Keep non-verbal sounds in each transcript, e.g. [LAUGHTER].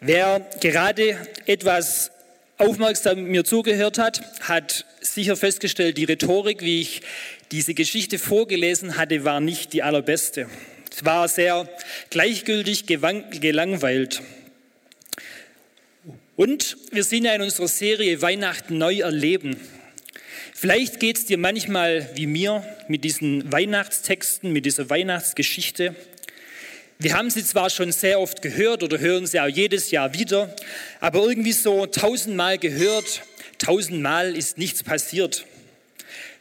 Wer gerade etwas aufmerksam mir zugehört hat, hat sicher festgestellt, die Rhetorik, wie ich diese Geschichte vorgelesen hatte, war nicht die allerbeste. Es war sehr gleichgültig, gelangweilt. Und wir sind ja in unserer Serie Weihnachten neu erleben. Vielleicht geht es dir manchmal wie mir mit diesen Weihnachtstexten, mit dieser Weihnachtsgeschichte. Wir haben sie zwar schon sehr oft gehört oder hören sie auch jedes Jahr wieder, aber irgendwie so tausendmal gehört, tausendmal ist nichts passiert.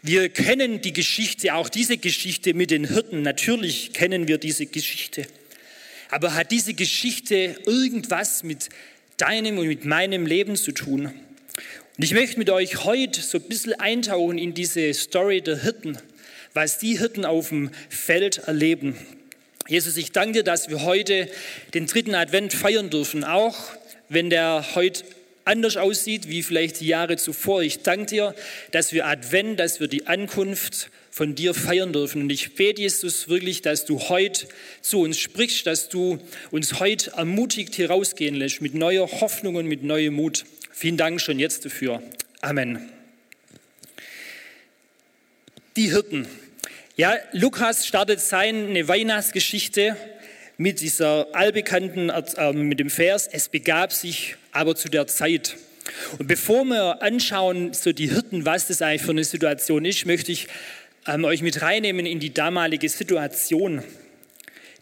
Wir kennen die Geschichte, auch diese Geschichte mit den Hirten. Natürlich kennen wir diese Geschichte. Aber hat diese Geschichte irgendwas mit deinem und mit meinem Leben zu tun? Und ich möchte mit euch heute so ein bisschen eintauchen in diese Story der Hirten, was die Hirten auf dem Feld erleben. Jesus, ich danke dir, dass wir heute den dritten Advent feiern dürfen, auch wenn der heute anders aussieht wie vielleicht die Jahre zuvor. Ich danke dir, dass wir Advent, dass wir die Ankunft von dir feiern dürfen. Und ich bete, Jesus, wirklich, dass du heute zu uns sprichst, dass du uns heute ermutigt hier rausgehen lässt mit neuer Hoffnung und mit neuem Mut. Vielen Dank schon jetzt dafür. Amen. Die Hirten. Ja, Lukas startet seine Weihnachtsgeschichte mit dieser allbekannten, äh, mit dem Vers, es begab sich aber zu der Zeit. Und bevor wir anschauen, so die Hirten, was das eigentlich für eine Situation ist, möchte ich ähm, euch mit reinnehmen in die damalige Situation.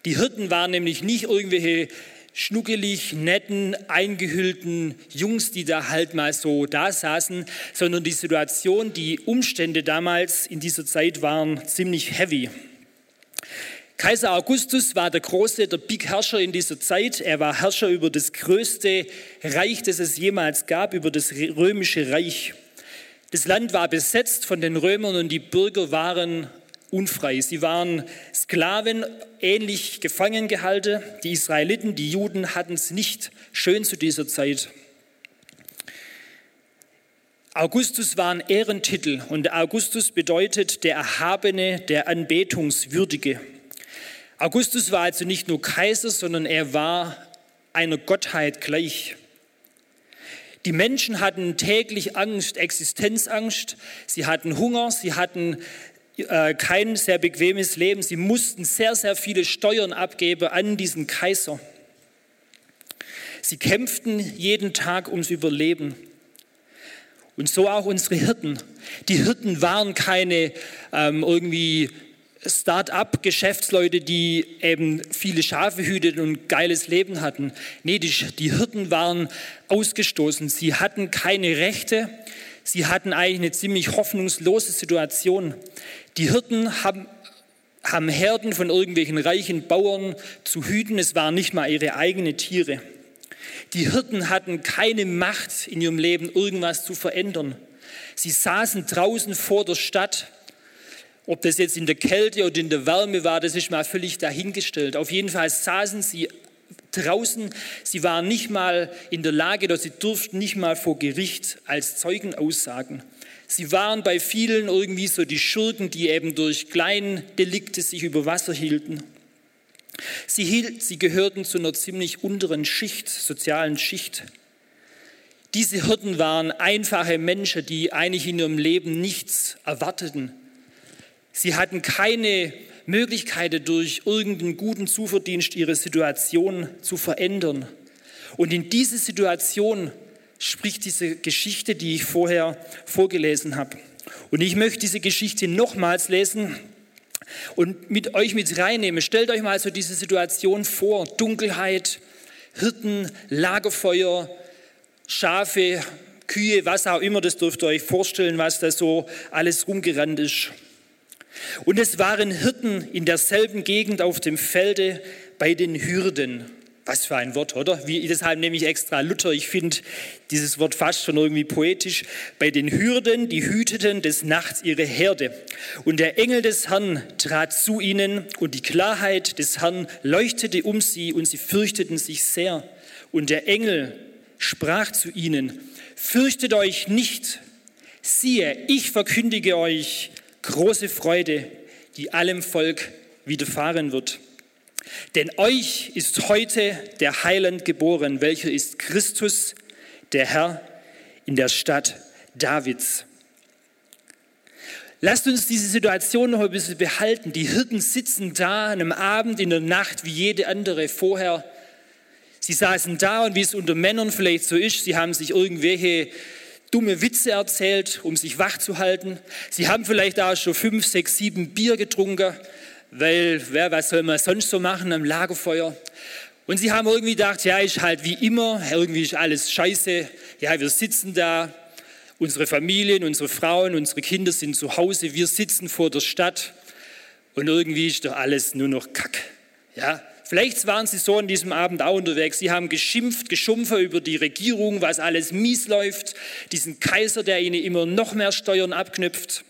Die Hirten waren nämlich nicht irgendwelche schnuckelig, netten, eingehüllten Jungs, die da halt mal so da saßen, sondern die Situation, die Umstände damals in dieser Zeit waren ziemlich heavy. Kaiser Augustus war der große, der Big Herrscher in dieser Zeit. Er war Herrscher über das größte Reich, das es jemals gab, über das römische Reich. Das Land war besetzt von den Römern und die Bürger waren unfrei. Sie waren Sklaven, ähnlich gefangen gehalten. Die Israeliten, die Juden hatten es nicht schön zu dieser Zeit. Augustus war ein Ehrentitel und Augustus bedeutet der Erhabene, der Anbetungswürdige. Augustus war also nicht nur Kaiser, sondern er war einer Gottheit gleich. Die Menschen hatten täglich Angst, Existenzangst, sie hatten Hunger, sie hatten äh, kein sehr bequemes Leben, sie mussten sehr, sehr viele Steuern abgeben an diesen Kaiser. Sie kämpften jeden Tag ums Überleben. Und so auch unsere Hirten. Die Hirten waren keine ähm, irgendwie Start-up-Geschäftsleute, die eben viele Schafe hüteten und geiles Leben hatten. Nee, die, die Hirten waren ausgestoßen. Sie hatten keine Rechte. Sie hatten eigentlich eine ziemlich hoffnungslose Situation. Die Hirten haben, haben Herden von irgendwelchen reichen Bauern zu hüten. Es waren nicht mal ihre eigenen Tiere. Die Hirten hatten keine Macht in ihrem Leben, irgendwas zu verändern. Sie saßen draußen vor der Stadt ob das jetzt in der Kälte oder in der Wärme war, das ist mal völlig dahingestellt. Auf jeden Fall saßen sie draußen. Sie waren nicht mal in der Lage, oder sie durften nicht mal vor Gericht als Zeugen aussagen. Sie waren bei vielen irgendwie so die Schurken, die eben durch kleine Delikte sich über Wasser hielten. Sie, hielt, sie gehörten zu einer ziemlich unteren Schicht, sozialen Schicht. Diese Hirten waren einfache Menschen, die eigentlich in ihrem Leben nichts erwarteten. Sie hatten keine Möglichkeit, durch irgendeinen guten Zuverdienst ihre Situation zu verändern. Und in diese Situation spricht diese Geschichte, die ich vorher vorgelesen habe. Und ich möchte diese Geschichte nochmals lesen und mit euch mit reinnehmen. Stellt euch mal so diese Situation vor. Dunkelheit, Hirten, Lagerfeuer, Schafe, Kühe, was auch immer, das dürft ihr euch vorstellen, was da so alles rumgerannt ist. Und es waren Hirten in derselben Gegend auf dem Felde bei den Hürden. Was für ein Wort, oder? Wie, deshalb nehme ich extra Luther. Ich finde dieses Wort fast schon irgendwie poetisch. Bei den Hürden, die hüteten des Nachts ihre Herde. Und der Engel des Herrn trat zu ihnen und die Klarheit des Herrn leuchtete um sie und sie fürchteten sich sehr. Und der Engel sprach zu ihnen, fürchtet euch nicht. Siehe, ich verkündige euch große Freude, die allem Volk widerfahren wird. Denn euch ist heute der Heiland geboren, welcher ist Christus, der Herr, in der Stadt Davids. Lasst uns diese Situation noch ein bisschen behalten. Die Hirten sitzen da an einem Abend in der Nacht wie jede andere vorher. Sie saßen da und wie es unter Männern vielleicht so ist, sie haben sich irgendwelche dumme Witze erzählt, um sich wach zu halten. Sie haben vielleicht auch schon fünf, sechs, sieben Bier getrunken weil wer, was soll man sonst so machen am Lagerfeuer? Und sie haben irgendwie gedacht, ja, ist halt wie immer, irgendwie ist alles scheiße. Ja, wir sitzen da, unsere Familien, unsere Frauen, unsere Kinder sind zu Hause, wir sitzen vor der Stadt und irgendwie ist doch alles nur noch Kack. Ja, vielleicht waren sie so an diesem Abend auch unterwegs. Sie haben geschimpft, geschumpft über die Regierung, was alles mies läuft, diesen Kaiser, der ihnen immer noch mehr Steuern abknüpft.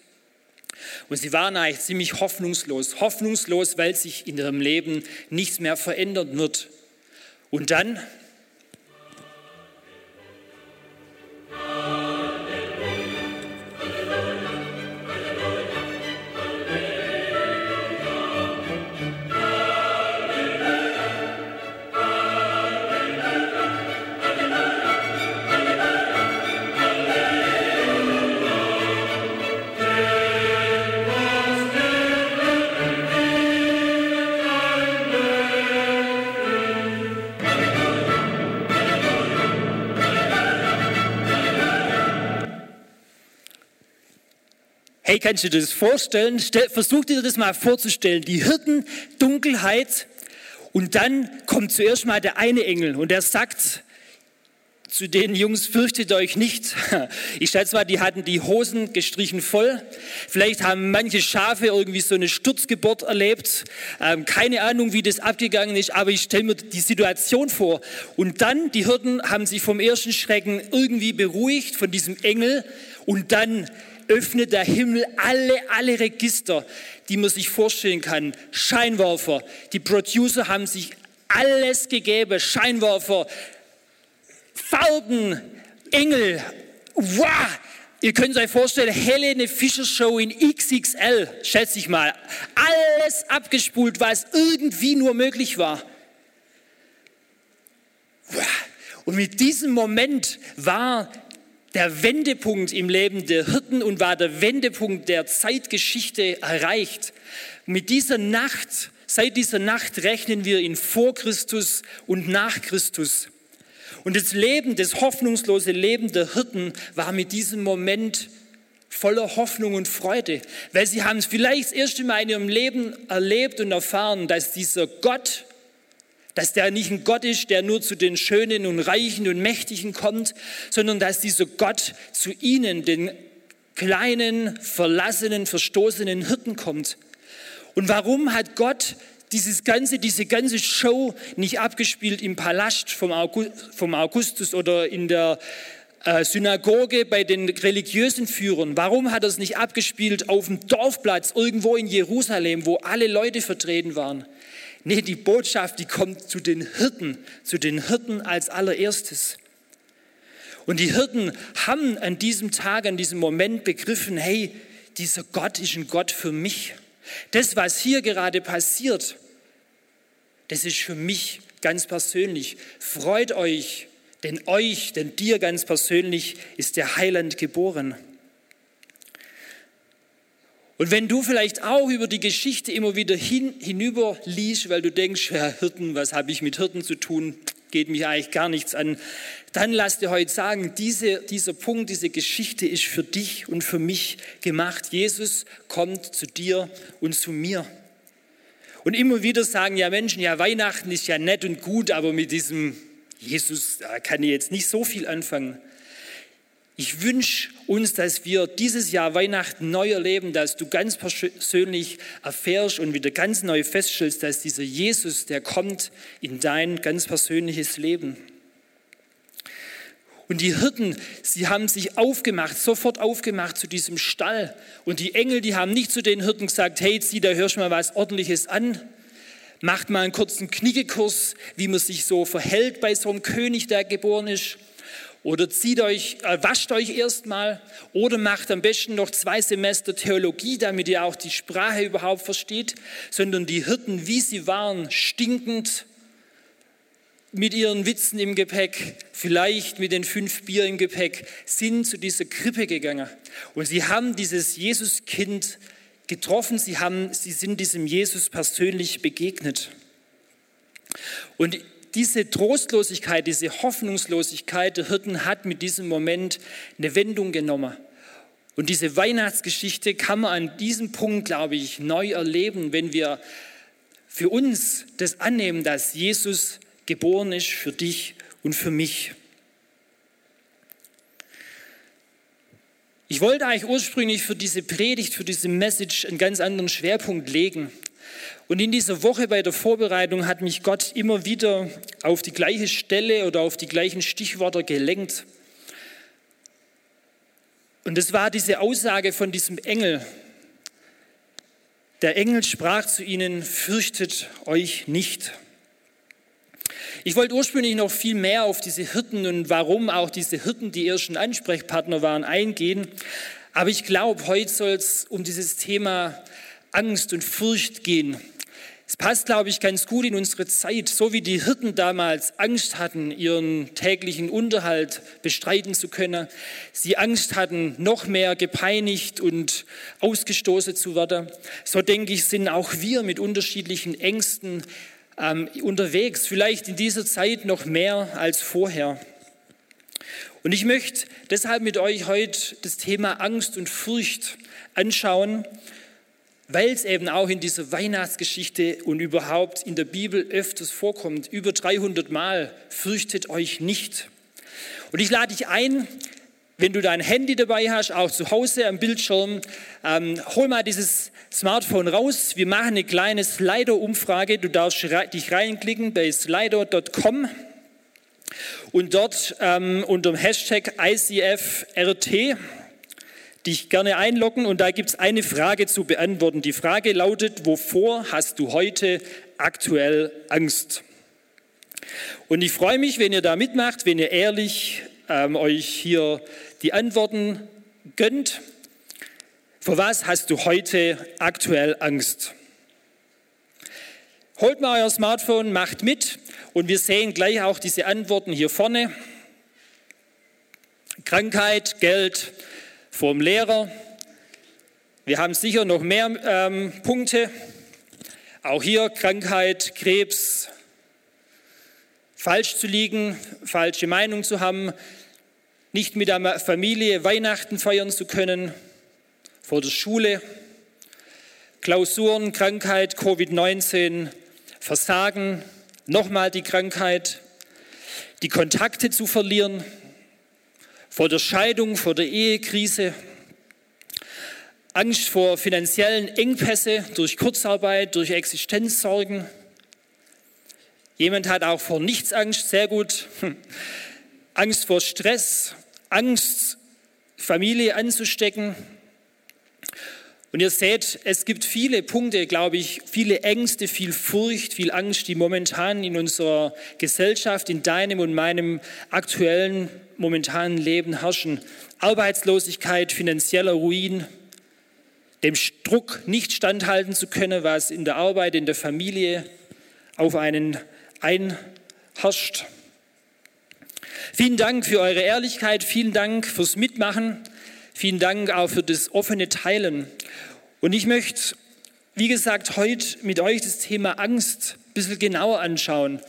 Und sie waren eigentlich ziemlich hoffnungslos. Hoffnungslos, weil sich in ihrem Leben nichts mehr verändern wird. Und dann Hey, kannst du dir das vorstellen? versuch dir das mal vorzustellen. Die Hirten, Dunkelheit und dann kommt zuerst mal der eine Engel und der sagt zu den Jungs, fürchtet euch nicht. [LAUGHS] Ich schätze mal, die hatten die Hosen gestrichen voll. Vielleicht haben manche Schafe irgendwie so eine Sturzgeburt erlebt. Ähm, keine Ahnung, wie das abgegangen ist, aber ich stelle mir die Situation vor. Und dann, die Hirten haben sich vom ersten Schrecken irgendwie beruhigt von diesem Engel und dann öffnet der Himmel alle, alle Register, die man sich vorstellen kann. Scheinwerfer. Die Producer haben sich alles gegeben. Scheinwerfer, Farben, Engel. Wow! Ihr könnt euch vorstellen, Helene Fischer Show in XXL, schätze ich mal. Alles abgespult, was irgendwie nur möglich war. Und mit diesem Moment war der Wendepunkt im Leben der Hirten und war der Wendepunkt der Zeitgeschichte erreicht. Mit dieser Nacht, seit dieser Nacht rechnen wir in vor Christus und nach Christus. Und das Leben, das hoffnungslose Leben der Hirten war mit diesem Moment voller Hoffnung und Freude, weil sie haben es vielleicht das erste Mal in ihrem Leben erlebt und erfahren, dass dieser Gott, dass der nicht ein Gott ist, der nur zu den Schönen und Reichen und Mächtigen kommt, sondern dass dieser Gott zu ihnen, den kleinen, verlassenen, verstoßenen Hirten kommt. Und warum hat Gott dieses ganze, diese ganze Show nicht abgespielt im Palast vom, Augustus oder in der äh, Synagoge bei den religiösen Führern? Warum hat er es nicht abgespielt auf dem Dorfplatz irgendwo in Jerusalem, wo alle Leute vertreten waren? Nee, die Botschaft, die kommt zu den Hirten, zu den Hirten als allererstes. Und die Hirten haben an diesem Tag, an diesem Moment begriffen, hey, dieser Gott ist ein Gott für mich. Das, was hier gerade passiert, das ist für mich ganz persönlich. Freut euch, denn euch, denn dir ganz persönlich ist der Heiland geboren. Und wenn du vielleicht auch über die Geschichte immer wieder hin, hinüber liest, weil du denkst, ja, Hirten, was habe ich mit Hirten zu tun, geht mich eigentlich gar nichts an, dann lass dir heute sagen, diese, dieser Punkt, diese Geschichte ist für dich und für mich gemacht. Jesus kommt zu dir und zu mir. Und immer wieder sagen ja Menschen, ja, Weihnachten ist ja nett und gut, aber mit diesem Jesus kann ich jetzt nicht so viel anfangen. Ich wünsche uns, dass wir dieses Jahr Weihnachten neu erleben, dass du ganz persönlich erfährst und wieder ganz neu feststellst, dass dieser Jesus, der kommt in dein ganz persönliches Leben. Und die Hirten, sie haben sich aufgemacht, sofort aufgemacht zu diesem Stall. Und die Engel, die haben nicht zu den Hirten gesagt, hey, zieh, da hörst du mal was Ordentliches an. Macht mal einen kurzen Knickekurs, wie man sich so verhält bei so einem König, der geboren ist. Oder zieht euch, äh, wascht euch erstmal oder macht am besten noch zwei Semester Theologie, damit ihr auch die Sprache überhaupt versteht, sondern die Hirten, wie sie waren, stinkend, mit ihren Witzen im Gepäck, vielleicht mit den fünf Bier im Gepäck, sind zu dieser Krippe gegangen. Und sie haben dieses Jesuskind getroffen, sie, haben, sie sind diesem Jesus persönlich begegnet. Und diese Trostlosigkeit, diese Hoffnungslosigkeit der Hirten hat mit diesem Moment eine Wendung genommen. Und diese Weihnachtsgeschichte kann man an diesem Punkt, glaube ich, neu erleben, wenn wir für uns das annehmen, dass Jesus geboren ist für dich und für mich. Ich wollte eigentlich ursprünglich für diese Predigt, für diese Message einen ganz anderen Schwerpunkt legen. Und in dieser Woche bei der Vorbereitung hat mich Gott immer wieder auf die gleiche Stelle oder auf die gleichen Stichworte gelenkt. Und es war diese Aussage von diesem Engel. Der Engel sprach zu ihnen, fürchtet euch nicht. Ich wollte ursprünglich noch viel mehr auf diese Hirten und warum auch diese Hirten die ersten Ansprechpartner waren eingehen. Aber ich glaube, heute soll es um dieses Thema Angst und Furcht gehen. Es passt, glaube ich, ganz gut in unsere Zeit. So wie die Hirten damals Angst hatten, ihren täglichen Unterhalt bestreiten zu können, sie Angst hatten, noch mehr gepeinigt und ausgestoßen zu werden, so denke ich, sind auch wir mit unterschiedlichen Ängsten ähm, unterwegs, vielleicht in dieser Zeit noch mehr als vorher. Und ich möchte deshalb mit euch heute das Thema Angst und Furcht anschauen, weil es eben auch in dieser Weihnachtsgeschichte und überhaupt in der Bibel öfters vorkommt. Über 300 Mal fürchtet euch nicht. Und ich lade dich ein, wenn du dein Handy dabei hast, auch zu Hause am Bildschirm, ähm, hol mal dieses Smartphone raus. Wir machen eine kleine Slido-Umfrage. Du darfst dich reinklicken bei slido.com und dort ähm, unter dem Hashtag ICFRT dich gerne einloggen und da gibt es eine Frage zu beantworten. Die Frage lautet, wovor hast du heute aktuell Angst? Und ich freue mich, wenn ihr da mitmacht, wenn ihr ehrlich ähm, euch hier die Antworten gönnt. Vor was hast du heute aktuell Angst? Holt mal euer Smartphone, macht mit und wir sehen gleich auch diese Antworten hier vorne. Krankheit, Geld vom Lehrer. Wir haben sicher noch mehr ähm, Punkte. Auch hier Krankheit, Krebs, falsch zu liegen, falsche Meinung zu haben, nicht mit der Familie Weihnachten feiern zu können, vor der Schule, Klausuren, Krankheit, Covid-19, Versagen, nochmal die Krankheit, die Kontakte zu verlieren, vor der Scheidung, vor der Ehekrise, Angst vor finanziellen Engpässe durch Kurzarbeit, durch Existenzsorgen. Jemand hat auch vor nichts Angst, sehr gut. Angst vor Stress, Angst, Familie anzustecken, und ihr seht, es gibt viele Punkte, glaube ich, viele Ängste, viel Furcht, viel Angst, die momentan in unserer Gesellschaft, in deinem und meinem aktuellen, momentanen Leben herrschen. Arbeitslosigkeit, finanzieller Ruin, dem Druck nicht standhalten zu können, was in der Arbeit, in der Familie auf einen einherrscht. Vielen Dank für eure Ehrlichkeit, vielen Dank fürs Mitmachen. Vielen Dank auch für das offene Teilen. Und ich möchte, wie gesagt, heute mit euch das Thema Angst ein bisschen genauer anschauen.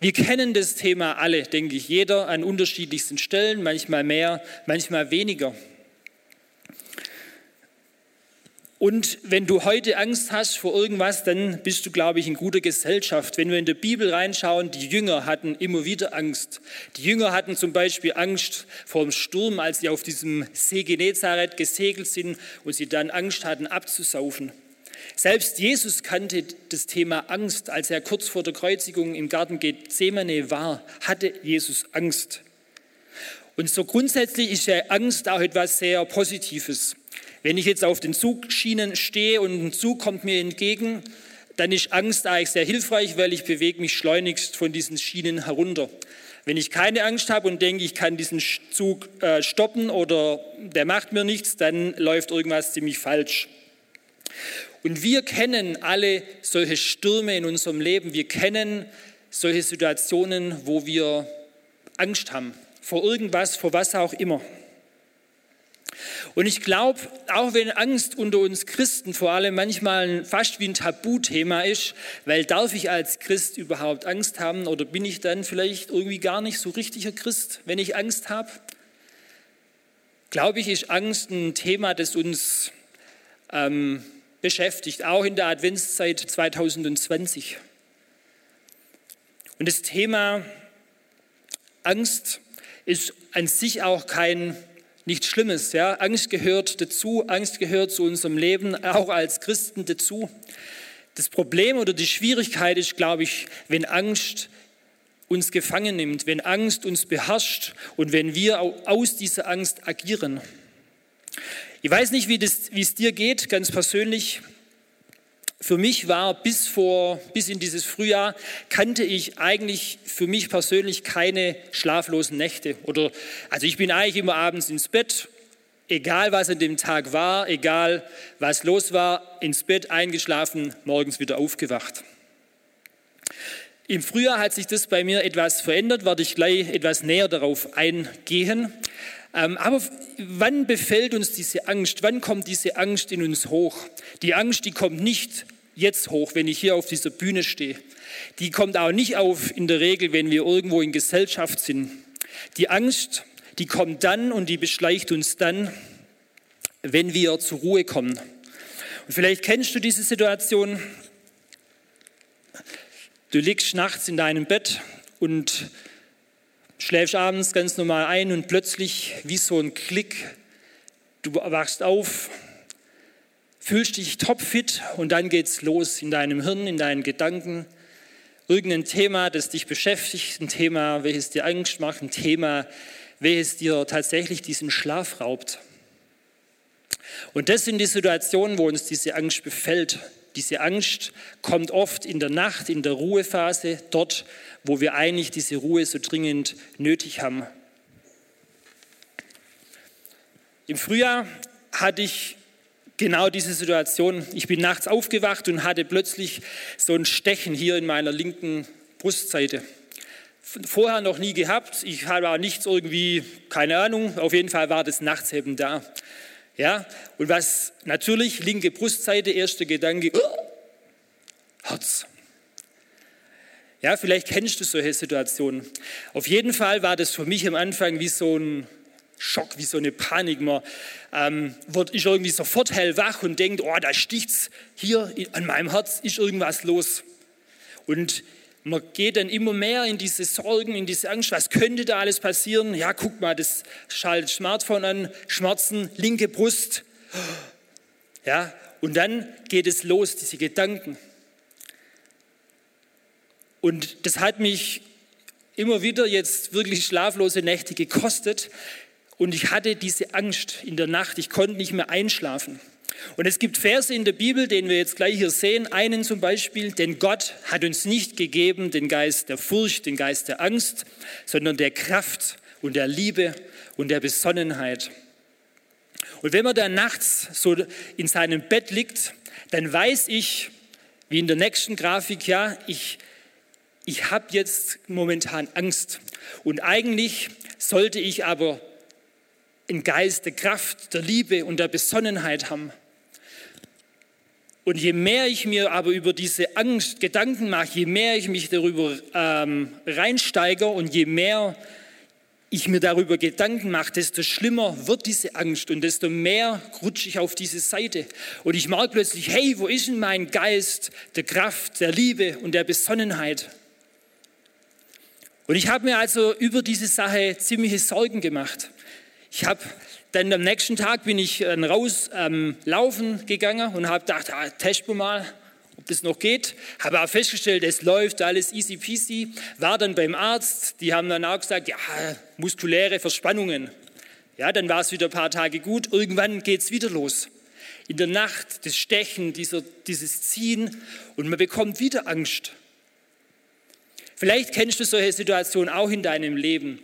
Wir kennen das Thema alle, denke ich, jeder an unterschiedlichsten Stellen, manchmal mehr, manchmal weniger. Und wenn du heute Angst hast vor irgendwas, dann bist du, glaube ich, in guter Gesellschaft. Wenn wir in der Bibel reinschauen, die Jünger hatten immer wieder Angst. Die Jünger hatten zum Beispiel Angst vor dem Sturm, als sie auf diesem See Genezareth gesegelt sind und sie dann Angst hatten, abzusaufen. Selbst Jesus kannte das Thema Angst. Als er kurz vor der Kreuzigung im Garten Gethsemane war, hatte Jesus Angst. Und so grundsätzlich ist ja Angst auch etwas sehr Positives. Wenn ich jetzt auf den Zugschienen stehe und ein Zug kommt mir entgegen, dann ist Angst eigentlich sehr hilfreich, weil ich bewege mich schleunigst von diesen Schienen herunter. Wenn ich keine Angst habe und denke, ich kann diesen Zug äh, stoppen oder der macht mir nichts, dann läuft irgendwas ziemlich falsch. Und wir kennen alle solche Stürme in unserem Leben. Wir kennen solche Situationen, wo wir Angst haben vor irgendwas, vor was auch immer. Und ich glaube, auch wenn Angst unter uns Christen vor allem manchmal fast wie ein Tabuthema ist, weil darf ich als Christ überhaupt Angst haben oder bin ich dann vielleicht irgendwie gar nicht so richtiger Christ, wenn ich Angst habe? Glaube ich, ist Angst ein Thema, das uns ähm, beschäftigt, auch in der Adventszeit 2020. Und das Thema Angst ist an sich auch kein nichts Schlimmes. Ja? Angst gehört dazu, Angst gehört zu unserem Leben, auch als Christen dazu. Das Problem oder die Schwierigkeit ist, glaube ich, wenn Angst uns gefangen nimmt, wenn Angst uns beherrscht und wenn wir aus dieser Angst agieren. Ich weiß nicht, wie, das, wie es dir geht, ganz persönlich. Für mich war bis vor, bis in dieses Frühjahr, kannte ich eigentlich für mich persönlich keine schlaflosen Nächte. Oder, also ich bin eigentlich immer abends ins Bett, egal was an dem Tag war, egal was los war, ins Bett eingeschlafen, morgens wieder aufgewacht. Im Frühjahr hat sich das bei mir etwas verändert, werde ich gleich etwas näher darauf eingehen. Ähm, aber wann befällt uns diese Angst? Wann kommt diese Angst in uns hoch? Die Angst, die kommt nicht jetzt hoch, wenn ich hier auf dieser Bühne stehe. Die kommt auch nicht auf in der Regel, wenn wir irgendwo in Gesellschaft sind. Die Angst, die kommt dann und die beschleicht uns dann, wenn wir zur Ruhe kommen. Und vielleicht kennst du diese Situation. Du liegst nachts in deinem Bett und schläfst abends ganz normal ein und plötzlich wie so ein Klick, du wachst auf, fühlst dich topfit und dann geht's los in deinem Hirn, in deinen Gedanken. Irgendein Thema, das dich beschäftigt, ein Thema, welches dir Angst macht, ein Thema, welches dir tatsächlich diesen Schlaf raubt. Und das sind die Situationen, wo uns diese Angst befällt. Diese Angst kommt oft in der Nacht, in der Ruhephase, dort, wo wir eigentlich diese Ruhe so dringend nötig haben. Im Frühjahr hatte ich genau diese Situation. Ich bin nachts aufgewacht und hatte plötzlich so ein Stechen hier in meiner linken Brustseite. Vorher noch nie gehabt. Ich habe auch nichts irgendwie, keine Ahnung. Auf jeden Fall war das nachts eben da. Ja, und was natürlich, linke Brustseite, erster Gedanke, Herz. Ja, vielleicht kennst du solche Situationen. Auf jeden Fall war das für mich am Anfang wie so ein Schock, wie so eine Panik. Man ähm, wird, ist irgendwie sofort hellwach und denkt, oh, da sticht's hier an meinem Herz, ist irgendwas los. Und man geht dann immer mehr in diese Sorgen, in diese Angst, was könnte da alles passieren? Ja, guck mal, das schaltet Smartphone an, Schmerzen, linke Brust. Ja, und dann geht es los, diese Gedanken. Und das hat mich immer wieder jetzt wirklich schlaflose Nächte gekostet. Und ich hatte diese Angst in der Nacht. Ich konnte nicht mehr einschlafen. Und es gibt Verse in der Bibel, den wir jetzt gleich hier sehen. Einen zum Beispiel, denn Gott hat uns nicht gegeben den Geist der Furcht, den Geist der Angst, sondern der Kraft und der Liebe und der Besonnenheit. Und wenn man da nachts so in seinem Bett liegt, dann weiß ich, wie in der nächsten Grafik, ja, ich ich habe jetzt momentan Angst. Und eigentlich sollte ich aber einen Geist der Kraft, der Liebe und der Besonnenheit haben. Und je mehr ich mir aber über diese Angst Gedanken mache, je mehr ich mich darüber ähm, reinsteige und je mehr ich mir darüber Gedanken mache, desto schlimmer wird diese Angst und desto mehr rutsche ich auf diese Seite. Und ich merke plötzlich, hey, wo ist denn mein Geist der Kraft, der Liebe und der Besonnenheit? Und ich habe mir also über diese Sache ziemliche Sorgen gemacht. Ich habe dann am nächsten Tag bin ich raus ähm, laufen gegangen und habe gedacht, ah, testen wir mal, ob das noch geht. Habe auch festgestellt, es läuft alles easy peasy. War dann beim Arzt, die haben dann auch gesagt, ja, muskuläre Verspannungen. Ja, dann war es wieder ein paar Tage gut. Irgendwann geht es wieder los. In der Nacht das Stechen, dieser, dieses Ziehen und man bekommt wieder Angst. Vielleicht kennst du solche Situationen auch in deinem Leben.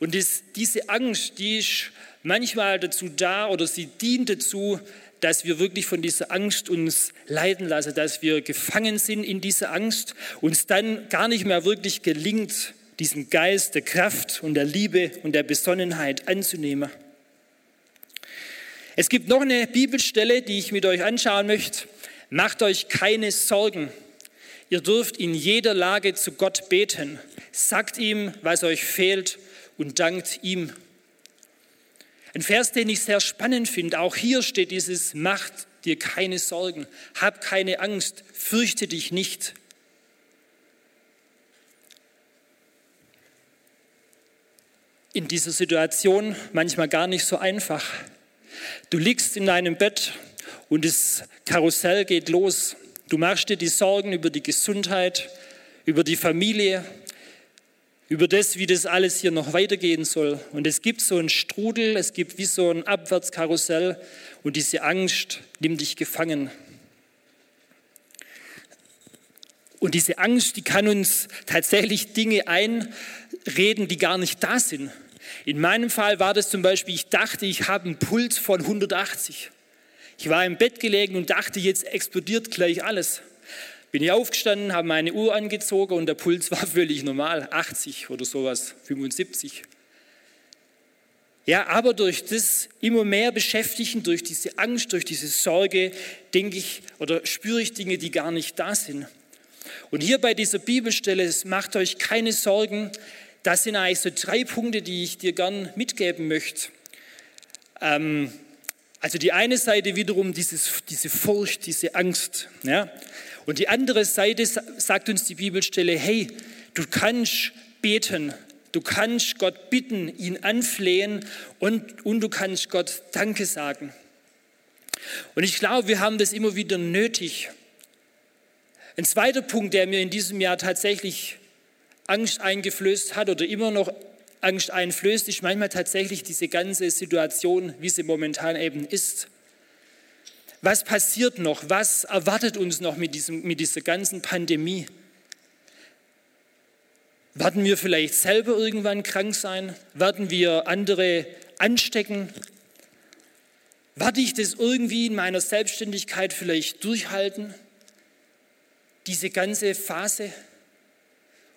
Und das, diese Angst, die ist manchmal dazu da oder sie dient dazu, dass wir wirklich von dieser Angst uns leiden lassen, dass wir gefangen sind in dieser Angst, uns dann gar nicht mehr wirklich gelingt, diesen Geist der Kraft und der Liebe und der Besonnenheit anzunehmen. Es gibt noch eine Bibelstelle, die ich mit euch anschauen möchte. Macht euch keine Sorgen. Ihr dürft in jeder Lage zu Gott beten. Sagt ihm, was euch fehlt und dankt ihm. Ein Vers, den ich sehr spannend finde. Auch hier steht dieses, macht dir keine Sorgen, hab keine Angst, fürchte dich nicht. In dieser Situation manchmal gar nicht so einfach. Du liegst in deinem Bett und das Karussell geht los. Du machst dir die Sorgen über die Gesundheit, über die Familie, über das, wie das alles hier noch weitergehen soll. Und es gibt so einen Strudel, es gibt wie so ein Abwärtskarussell und diese Angst nimmt dich gefangen. Und diese Angst, die kann uns tatsächlich Dinge einreden, die gar nicht da sind. In meinem Fall war das zum Beispiel, ich dachte, ich habe einen Puls von 180. Ich war im Bett gelegen und dachte, jetzt explodiert gleich alles. Bin ich aufgestanden, habe meine Uhr angezogen und der Puls [LAUGHS] war völlig normal, 80 oder sowas, 75. Ja, aber durch das immer mehr Beschäftigen, durch diese Angst, durch diese Sorge, denke ich oder spüre ich Dinge, die gar nicht da sind. Und hier bei dieser Bibelstelle, es macht euch keine Sorgen, das sind eigentlich so drei Punkte, die ich dir gern mitgeben möchte. Ähm, also die eine Seite wiederum dieses, diese Furcht, diese Angst. Ja? Und die andere Seite sagt uns die Bibelstelle, hey, du kannst beten, du kannst Gott bitten, ihn anflehen und, und du kannst Gott Danke sagen. Und ich glaube, wir haben das immer wieder nötig. Ein zweiter Punkt, der mir in diesem Jahr tatsächlich Angst eingeflößt hat oder immer noch Angst einflößt, ist manchmal tatsächlich diese ganze Situation, wie sie momentan eben ist. Was passiert noch? Was erwartet uns noch mit, diesem, mit dieser ganzen Pandemie? Werden wir vielleicht selber irgendwann krank sein? Werden wir andere anstecken? Werde ich das irgendwie in meiner Selbstständigkeit vielleicht durchhalten? Diese ganze Phase?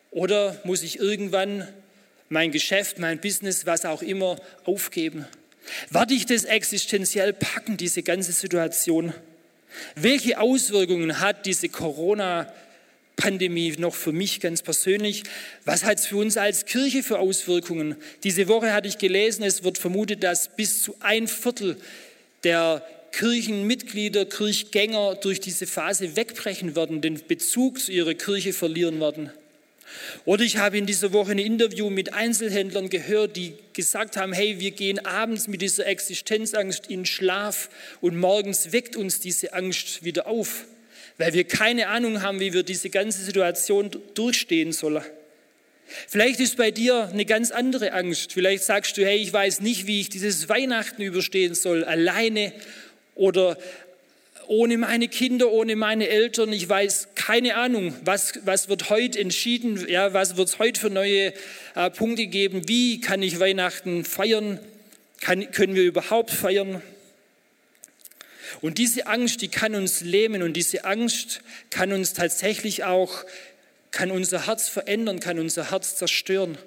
Oder muss ich irgendwann mein Geschäft, mein Business, was auch immer aufgeben? Werde ich das existenziell packen, diese ganze Situation? Welche Auswirkungen hat diese Corona-Pandemie noch für mich ganz persönlich? Was hat es für uns als Kirche für Auswirkungen? Diese Woche hatte ich gelesen, es wird vermutet, dass bis zu ein Viertel der Kirchenmitglieder, Kirchgänger durch diese Phase wegbrechen werden, den Bezug zu ihrer Kirche verlieren werden. Oder ich habe in dieser Woche ein Interview mit Einzelhändlern gehört, die gesagt haben, hey, wir gehen abends mit dieser Existenzangst in Schlaf und morgens weckt uns diese Angst wieder auf, weil wir keine Ahnung haben, wie wir diese ganze Situation durchstehen sollen. Vielleicht ist bei dir eine ganz andere Angst. Vielleicht sagst du, hey, ich weiß nicht, wie ich dieses Weihnachten überstehen soll, alleine oder ohne meine Kinder, ohne meine Eltern. Ich weiß keine Ahnung, was, was wird heute entschieden, ja, was wird es heute für neue äh, Punkte geben. Wie kann ich Weihnachten feiern? Kann, können wir überhaupt feiern? Und diese Angst, die kann uns lähmen und diese Angst kann uns tatsächlich auch, kann unser Herz verändern, kann unser Herz zerstören.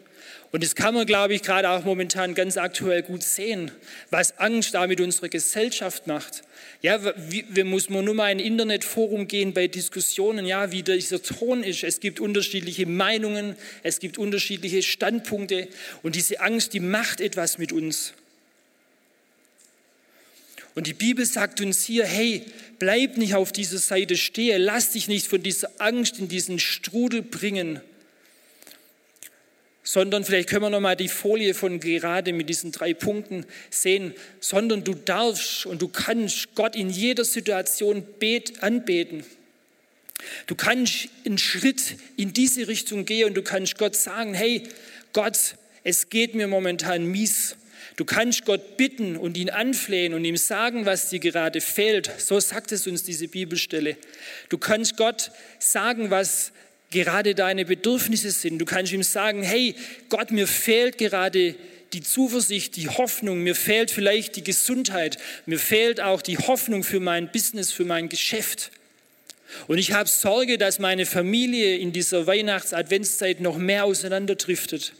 Und das kann man, glaube ich, gerade auch momentan ganz aktuell gut sehen, was Angst da mit unserer Gesellschaft macht. Ja, wie, wie muss man nur mal in ein Internetforum gehen bei Diskussionen, ja, wie dieser Ton ist. Es gibt unterschiedliche Meinungen, es gibt unterschiedliche Standpunkte und diese Angst, die macht etwas mit uns. Und die Bibel sagt uns hier, hey, bleib nicht auf dieser Seite stehen, lass dich nicht von dieser Angst in diesen Strudel bringen, sondern vielleicht können wir noch mal die Folie von gerade mit diesen drei Punkten sehen, sondern du darfst und du kannst Gott in jeder Situation bet, anbeten. Du kannst einen Schritt in diese Richtung gehen und du kannst Gott sagen, hey Gott, es geht mir momentan mies. Du kannst Gott bitten und ihn anflehen und ihm sagen, was dir gerade fehlt. So sagt es uns diese Bibelstelle. Du kannst Gott sagen, was gerade deine Bedürfnisse sind. Du kannst ihm sagen, hey Gott, mir fehlt gerade die Zuversicht, die Hoffnung, mir fehlt vielleicht die Gesundheit, mir fehlt auch die Hoffnung für mein Business, für mein Geschäft. Und ich habe Sorge, dass meine Familie in dieser Weihnachts-Adventszeit noch mehr auseinanderdriftet.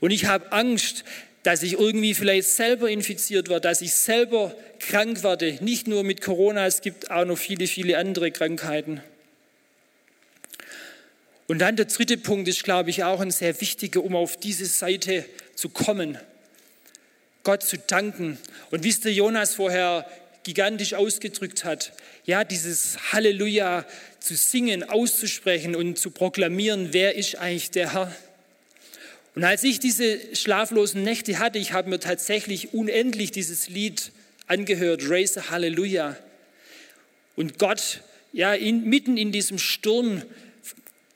Und ich habe Angst, dass ich irgendwie vielleicht selber infiziert werde, dass ich selber krank werde. Nicht nur mit Corona, es gibt auch noch viele, viele andere Krankheiten. Und dann der dritte Punkt ist, glaube ich, auch ein sehr wichtiger, um auf diese Seite zu kommen. Gott zu danken. Und wie es der Jonas vorher gigantisch ausgedrückt hat, ja, dieses Halleluja zu singen, auszusprechen und zu proklamieren, wer ist eigentlich der Herr? Und als ich diese schlaflosen Nächte hatte, ich habe mir tatsächlich unendlich dieses Lied angehört, Raise Halleluja. Und Gott, ja, in, mitten in diesem Sturm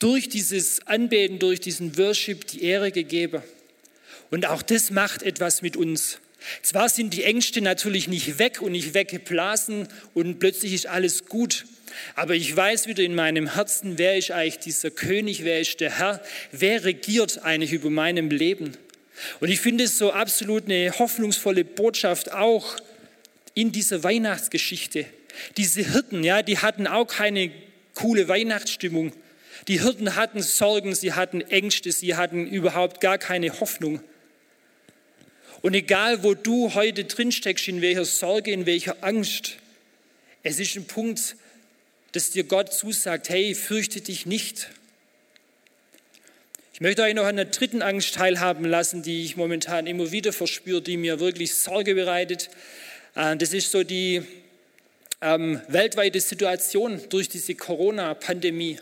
durch dieses Anbeten, durch diesen Worship die Ehre gegeben. Und auch das macht etwas mit uns. Zwar sind die Ängste natürlich nicht weg und nicht weggeblasen und plötzlich ist alles gut, aber ich weiß wieder in meinem Herzen, wer ist eigentlich dieser König, wer ist der Herr, wer regiert eigentlich über meinem Leben. Und ich finde es so absolut eine hoffnungsvolle Botschaft auch in dieser Weihnachtsgeschichte. Diese Hirten, ja, die hatten auch keine coole Weihnachtsstimmung. Die Hirten hatten Sorgen, sie hatten Ängste, sie hatten überhaupt gar keine Hoffnung. Und egal, wo du heute drinsteckst, in welcher Sorge, in welcher Angst, es ist ein Punkt, dass dir Gott zusagt, hey, fürchte dich nicht. Ich möchte euch noch an der dritten Angst teilhaben lassen, die ich momentan immer wieder verspüre, die mir wirklich Sorge bereitet. Äh, das ist so die ähm, weltweite Situation durch diese Corona-Pandemie.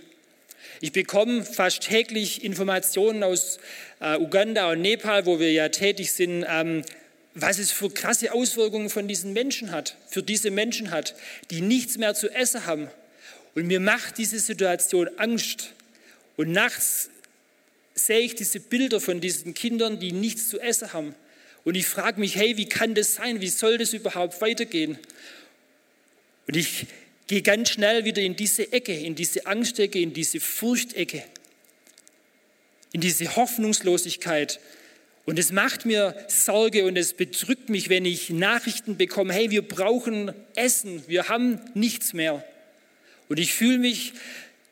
Ich bekomme fast täglich Informationen aus äh, Uganda und Nepal, wo wir ja tätig sind, ähm, was es für krasse Auswirkungen von diesen Menschen hat, für diese Menschen hat, die nichts mehr zu essen haben. Und mir macht diese Situation Angst. Und nachts sehe ich diese Bilder von diesen Kindern, die nichts zu essen haben. Und ich frage mich, hey, wie kann das sein? Wie soll das überhaupt weitergehen? Und ich Geh ganz schnell wieder in diese Ecke, in diese Angstecke, in diese Furchtecke, in diese Hoffnungslosigkeit. Und es macht mir Sorge und es bedrückt mich, wenn ich Nachrichten bekomme, hey, wir brauchen Essen, wir haben nichts mehr. Und ich fühle mich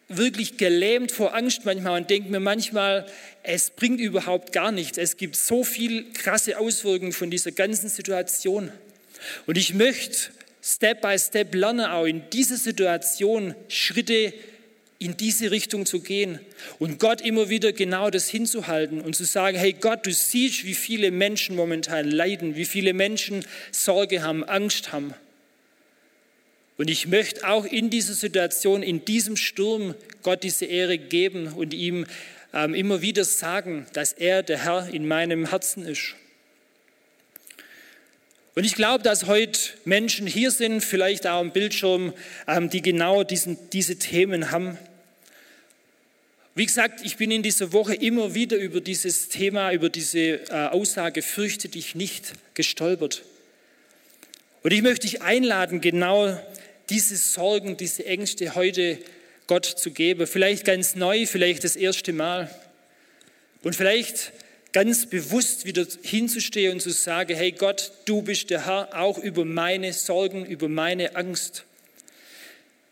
wirklich gelähmt vor Angst manchmal und denke mir manchmal, es bringt überhaupt gar nichts. Es gibt so viel krasse Auswirkungen von dieser ganzen Situation. Und ich möchte Step by Step lerne auch in dieser Situation Schritte in diese Richtung zu gehen und Gott immer wieder genau das hinzuhalten und zu sagen, hey Gott, du siehst, wie viele Menschen momentan leiden, wie viele Menschen Sorge haben, Angst haben. Und ich möchte auch in dieser Situation, in diesem Sturm Gott diese Ehre geben und ihm ähm, immer wieder sagen, dass er der Herr in meinem Herzen ist. Und ich glaube, dass heute Menschen hier sind, vielleicht auch am Bildschirm, ähm, die genau diesen, diese Themen haben. Wie gesagt, ich bin in dieser Woche immer wieder über dieses Thema, über diese äh, Aussage, fürchte dich nicht, gestolpert. Und ich möchte dich einladen, genau diese Sorgen, diese Ängste heute Gott zu geben. Vielleicht ganz neu, vielleicht das erste Mal. Und vielleicht ganz bewusst wieder hinzustehen und zu sagen, hey Gott, du bist der Herr auch über meine Sorgen, über meine Angst.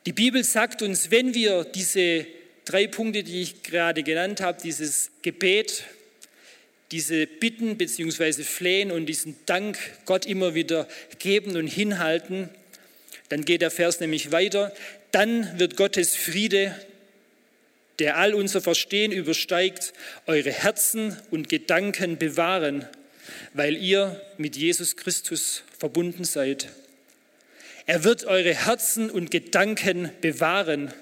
Die Bibel sagt uns, wenn wir diese drei Punkte, die ich gerade genannt habe, dieses Gebet, diese Bitten bzw. Flehen und diesen Dank Gott immer wieder geben und hinhalten, dann geht der Vers nämlich weiter, dann wird Gottes Friede, der all unser Verstehen übersteigt, eure Herzen und Gedanken bewahren, weil ihr mit Jesus Christus verbunden seid. Er wird eure Herzen und Gedanken bewahren.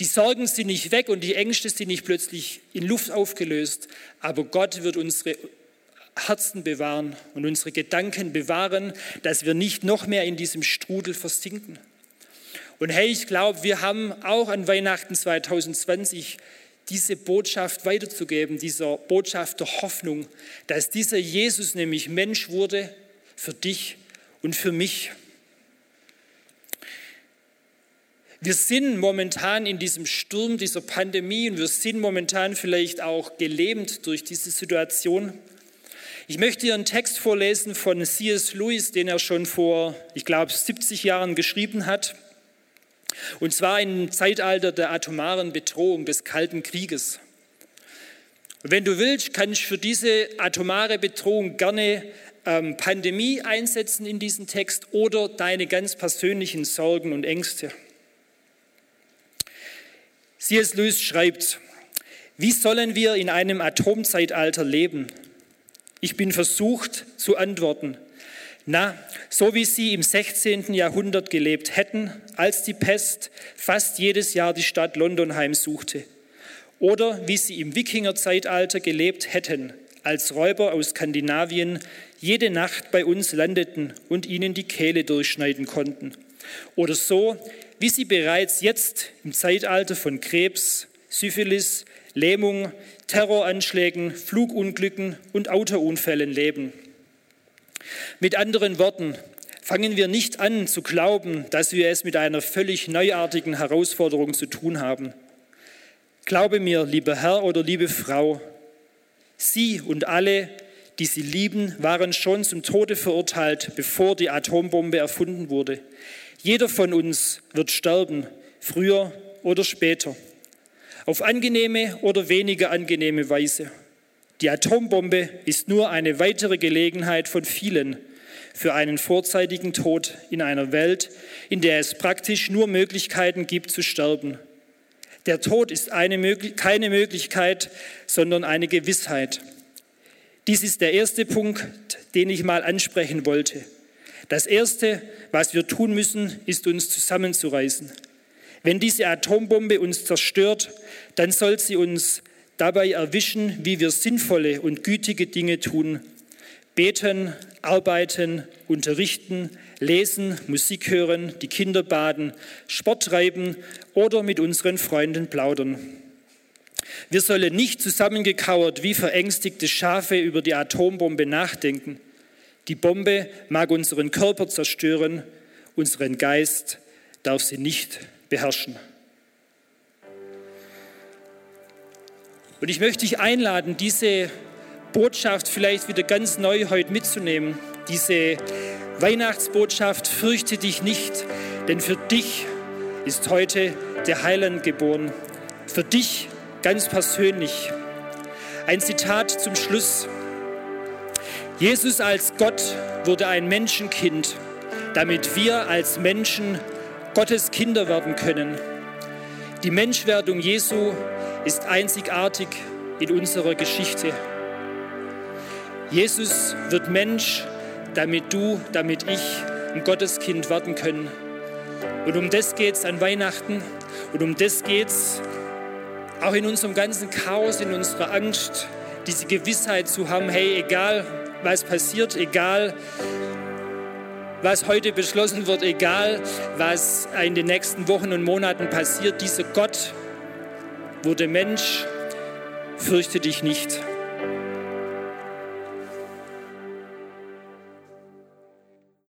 Die Sorgen sind nicht weg und die Ängste sind nicht plötzlich in Luft aufgelöst, aber Gott wird unsere Herzen bewahren und unsere Gedanken bewahren, dass wir nicht noch mehr in diesem Strudel versinken. Und hey, ich glaube, wir haben auch an Weihnachten 2020 diese Botschaft weiterzugeben, dieser Botschaft der Hoffnung, dass dieser Jesus nämlich Mensch wurde für dich und für mich. Wir sind momentan in diesem Sturm dieser Pandemie und wir sind momentan vielleicht auch gelähmt durch diese Situation. Ich möchte hier einen Text vorlesen von C.S. Lewis, den er schon vor, ich glaube, 70 Jahren geschrieben hat. Und zwar im Zeitalter der atomaren Bedrohung des Kalten Krieges. Wenn du willst, kann ich für diese atomare Bedrohung gerne ähm, Pandemie einsetzen in diesen Text oder deine ganz persönlichen Sorgen und Ängste. C.S. Lewis schreibt, wie sollen wir in einem Atomzeitalter leben? Ich bin versucht zu antworten, na, so wie sie im 16. Jahrhundert gelebt hätten, als die Pest fast jedes Jahr die Stadt London heimsuchte. Oder wie sie im Wikingerzeitalter gelebt hätten, als Räuber aus Skandinavien jede Nacht bei uns landeten und ihnen die Kehle durchschneiden konnten. Oder so, wie sie bereits jetzt im Zeitalter von Krebs, Syphilis, Lähmung, Terroranschlägen, Flugunglücken und Autounfällen leben. Mit anderen Worten, fangen wir nicht an zu glauben, dass wir es mit einer völlig neuartigen Herausforderung zu tun haben. Glaube mir, lieber Herr oder liebe Frau, Sie und alle, die Sie lieben, waren schon zum Tode verurteilt, bevor die Atombombe erfunden wurde. Jeder von uns wird sterben, früher oder später, auf angenehme oder weniger angenehme Weise. Die Atombombe ist nur eine weitere Gelegenheit von vielen für einen vorzeitigen Tod in einer Welt, in der es praktisch nur Möglichkeiten gibt zu sterben. Der Tod ist eine, keine Möglichkeit, sondern eine Gewissheit. Dies ist der erste Punkt, den ich mal ansprechen wollte. Das Erste, was wir tun müssen, ist uns zusammenzureißen. Wenn diese Atombombe uns zerstört, dann soll sie uns dabei erwischen, wie wir sinnvolle und gütige Dinge tun. Beten, arbeiten, unterrichten, lesen, Musik hören, die Kinder baden, Sport treiben oder mit unseren Freunden plaudern. Wir sollen nicht zusammengekauert wie verängstigte Schafe über die Atombombe nachdenken. Die Bombe mag unseren Körper zerstören, unseren Geist darf sie nicht beherrschen. Und ich möchte dich einladen, diese Botschaft vielleicht wieder ganz neu heute mitzunehmen. Diese Weihnachtsbotschaft, fürchte dich nicht, denn für dich ist heute der Heiland geboren. Für dich ganz persönlich. Ein Zitat zum Schluss. Jesus als Gott wurde ein Menschenkind, damit wir als Menschen Gottes Kinder werden können. Die Menschwerdung Jesu ist einzigartig in unserer Geschichte. Jesus wird Mensch, damit du, damit ich ein Gotteskind werden können. Und um das geht es an Weihnachten und um das geht es auch in unserem ganzen Chaos, in unserer Angst, diese Gewissheit zu haben, hey, egal was passiert, egal was heute beschlossen wird, egal was in den nächsten Wochen und Monaten passiert, dieser Gott wurde Mensch, fürchte dich nicht.